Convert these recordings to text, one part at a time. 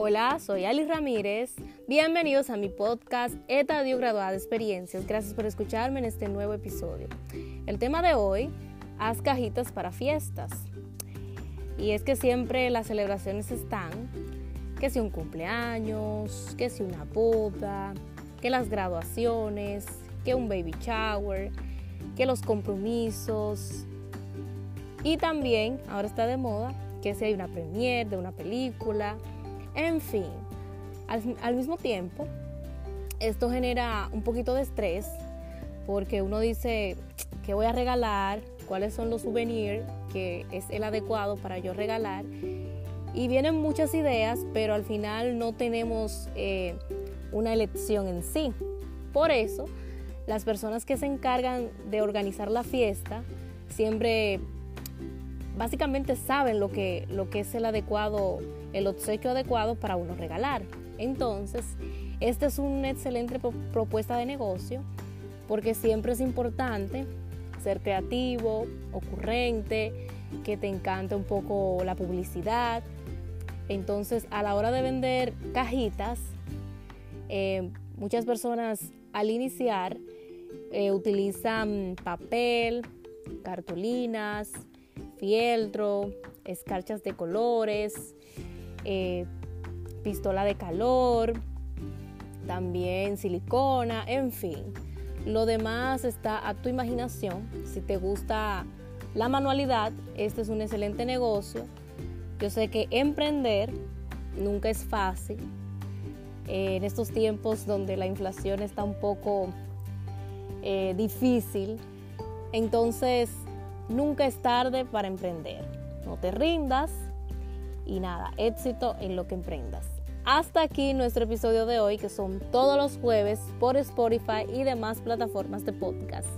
Hola, soy Ali Ramírez. Bienvenidos a mi podcast Etadio Graduada de Experiencias. Gracias por escucharme en este nuevo episodio. El tema de hoy, haz cajitas para fiestas. Y es que siempre las celebraciones están, que si un cumpleaños, que si una boda, que las graduaciones, que un baby shower, que los compromisos. Y también, ahora está de moda, que si hay una premiere de una película, en fin, al, mismo tiempo, esto genera un poquito de estrés porque uno dice, ¿qué voy a regalar? ¿Cuáles son los souvenirs que es el adecuado para yo regalar? Y vienen muchas ideas, pero al final no tenemos eh, una elección en sí. Por eso, las personas que se encargan de organizar la fiesta siempre básicamente saben lo que, lo que es el adecuado, el obsequio adecuado para uno regalar. Entonces, esta es una excelente propuesta de negocio porque siempre es importante ser creativo, ocurrente, que te encante un poco la publicidad. Entonces, a la hora de vender cajitas, eh, muchas personas al iniciar eh, utilizan papel, cartulinas, fieltro, escarchas de colores, eh, pistola de calor, también silicona, en fin. Lo demás está a tu imaginación. Si te gusta la manualidad, este es un excelente negocio. Yo sé que emprender nunca es fácil. En estos tiempos donde la inflación está un poco eh, difícil, entonces Nunca es tarde para emprender. No te rindas y nada, éxito en lo que emprendas. Hasta aquí nuestro episodio de hoy, que son todos los jueves por Spotify y demás plataformas de podcast.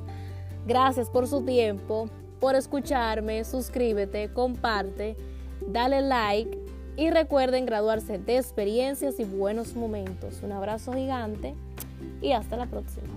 Gracias por su tiempo, por escucharme, suscríbete, comparte, dale like y recuerden graduarse de experiencias y buenos momentos. Un abrazo gigante y hasta la próxima.